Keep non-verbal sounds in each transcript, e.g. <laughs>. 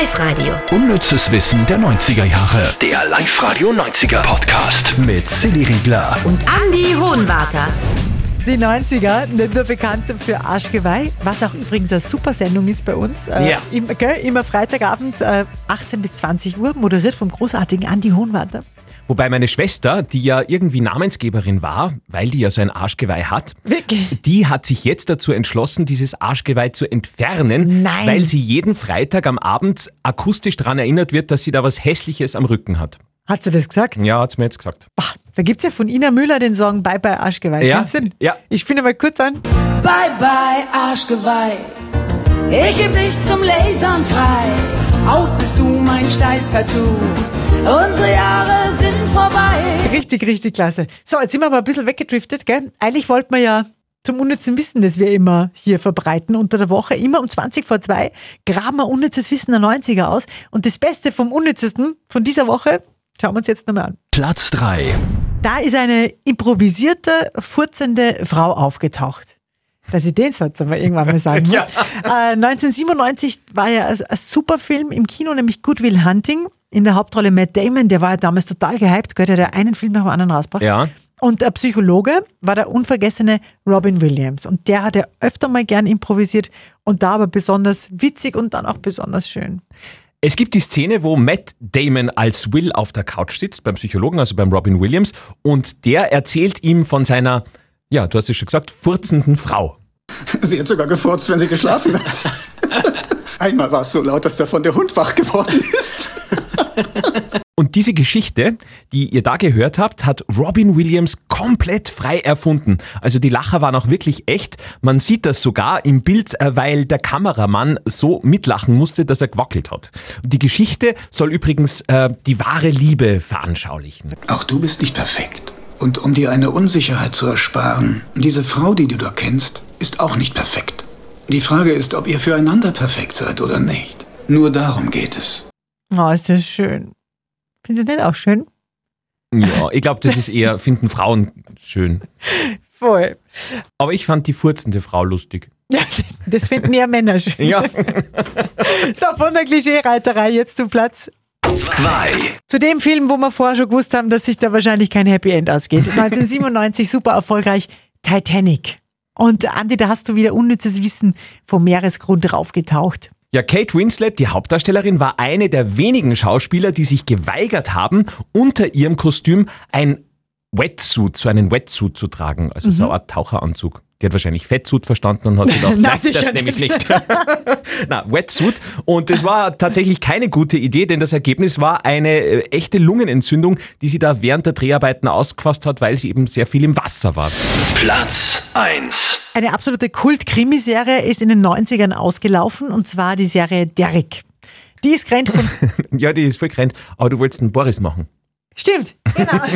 Live-Radio. Unnützes Wissen der 90er Jahre. Der Live-Radio 90er Podcast mit Silly Riegler. Und Andy Hohenwarter. Die 90er, nicht nur bekannt für Arschgeweih, was auch übrigens eine super Sendung ist bei uns. Äh, Ja. Immer, gell, immer Freitagabend, äh, 18 bis 20 Uhr, moderiert vom großartigen Andi Hohenwarter. Wobei meine Schwester, die ja irgendwie Namensgeberin war, weil die ja so ein Arschgeweih hat, Wirklich? die hat sich jetzt dazu entschlossen, dieses Arschgeweih zu entfernen, Nein. weil sie jeden Freitag am Abend akustisch daran erinnert wird, dass sie da was Hässliches am Rücken hat. Hat sie das gesagt? Ja, hat's mir jetzt gesagt. Boah, da gibt's ja von Ina Müller den Song Bye Bye Arschgeweih. Ja, Kennst du den? ja. Ich spiele mal kurz an. Bye bye Arschgeweih, ich geb dich zum Lasern frei. Steiß-Tattoo, unsere Jahre sind vorbei. Richtig, richtig klasse. So, jetzt sind wir aber ein bisschen weggedriftet, gell? Eigentlich wollten wir ja zum unnützen Wissen, das wir immer hier verbreiten, unter der Woche, immer um 20 vor 2, graben wir unnützes Wissen der 90er aus. Und das Beste vom Unnützesten von dieser Woche, schauen wir uns jetzt nochmal an. Platz 3. Da ist eine improvisierte, furzende Frau aufgetaucht. Dass ich den Satz aber irgendwann mal sagen <laughs> muss. äh, 1997 war ja ein, ein super Film im Kino, nämlich Good Will Hunting. In der Hauptrolle Matt Damon, der war ja damals total gehypt, gehört, der ja einen Film nach dem anderen rausgebracht. Ja. Und der Psychologe war der unvergessene Robin Williams. Und der hat ja öfter mal gern improvisiert und da aber besonders witzig und dann auch besonders schön. Es gibt die Szene, wo Matt Damon als Will auf der Couch sitzt, beim Psychologen, also beim Robin Williams, und der erzählt ihm von seiner, ja, du hast es schon gesagt, furzenden Frau. <laughs> Sie hat sogar gefurzt, wenn sie geschlafen hat. <laughs> Einmal war es so laut, dass davon der Hund wach geworden ist. <laughs> Und diese Geschichte, die ihr da gehört habt, hat Robin Williams komplett frei erfunden. Also die Lacher waren auch wirklich echt. Man sieht das sogar im Bild, äh, weil der Kameramann so mitlachen musste, dass er gewackelt hat. Und die Geschichte soll übrigens äh, die wahre Liebe veranschaulichen. Auch du bist nicht perfekt. Und um dir eine Unsicherheit zu ersparen, diese Frau, die du da kennst, ist auch nicht perfekt. Die Frage ist, ob ihr füreinander perfekt seid oder nicht. Nur darum geht es. Oh, ist das schön. Finden Sie das auch schön? Ja, ich glaube, das ist eher, <laughs> finden Frauen schön. Voll. Aber ich fand die furzende Frau lustig. Ja, das finden ja Männer schön. Ja. <laughs> So, von der Klischee-Reiterei jetzt zu Platz 2. Zu dem Film, wo wir vorher schon gewusst haben, dass sich da wahrscheinlich kein Happy End ausgeht. <laughs> 1997 super erfolgreich Titanic. Und Andi, da hast du wieder unnützes Wissen vom Meeresgrund raufgetaucht. Ja, Kate Winslet, die Hauptdarstellerin, war eine der wenigen Schauspieler, die sich geweigert haben, unter ihrem Kostüm ein Wetsuit, so einen Wetsuit zu tragen, also so eine Art Taucheranzug. Die hat wahrscheinlich Fettsuit verstanden und hat gedacht, <laughs> Mhm. Na, nein, das nämlich nicht. nicht. <laughs> Na, Wetsuit. Und das war tatsächlich keine gute Idee, denn das Ergebnis war eine äh, echte Lungenentzündung, die sie da während der Dreharbeiten ausgefasst hat, weil sie eben sehr viel im Wasser war. Platz 1. Eine absolute Kult-Krimiserie ist in den 90ern ausgelaufen und zwar die Serie Derrick. Die ist gerannt von. <laughs> Ja, die ist voll gerannt, aber du wolltest einen Boris machen. Stimmt, genau. <laughs>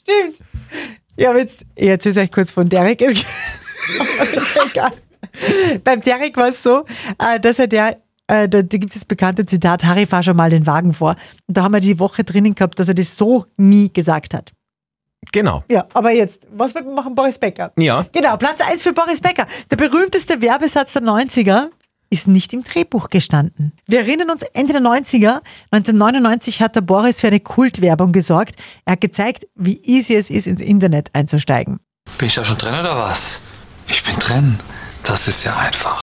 Stimmt. Habe jetzt, ich erzähle euch kurz von Derek. ist ja egal. Beim Derek war es so, äh, dass er der, äh, da, da gibt es das bekannte Zitat, Harry, fahr schon mal den Wagen vor. Und da haben wir die Woche drinnen gehabt, dass er das so nie gesagt hat. Genau. Ja, aber jetzt, was wird man machen, Boris Becker? Ja. Genau, Platz 1 für Boris Becker. Der berühmteste Werbesatz der 90er ist nicht im Drehbuch gestanden. Wir erinnern uns, Ende der 90er, 1999 hat der Boris für eine Kultwerbung gesorgt. Er hat gezeigt, wie easy es ist, ins Internet einzusteigen. Bin ich da schon drin oder was? Ich bin drin. Das ist ja einfach.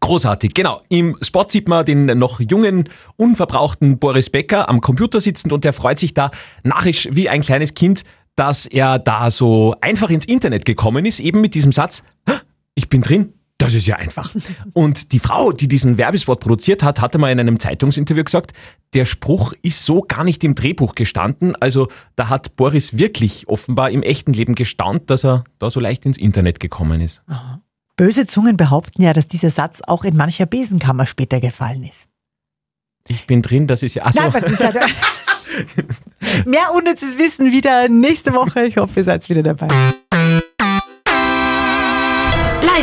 Großartig, genau. Im Spot sieht man den noch jungen, unverbrauchten Boris Becker am Computer sitzend und der freut sich da narrisch wie ein kleines Kind, dass er da so einfach ins Internet gekommen ist, eben mit diesem Satz, "Hä, ich bin drin, das ist ja einfach. Und die Frau, die diesen Werbespot produziert hat, hatte mal in einem Zeitungsinterview gesagt, der Spruch ist so gar nicht im Drehbuch gestanden. Also da hat Boris wirklich offenbar im echten Leben gestaunt, dass er da so leicht ins Internet gekommen ist. Böse Zungen behaupten ja, dass dieser Satz auch in mancher Besenkammer später gefallen ist. Ich bin drin, das ist ja... Achso. Nein. <laughs> Mehr unnützes Wissen wieder nächste Woche. Ich hoffe, ihr seid wieder dabei.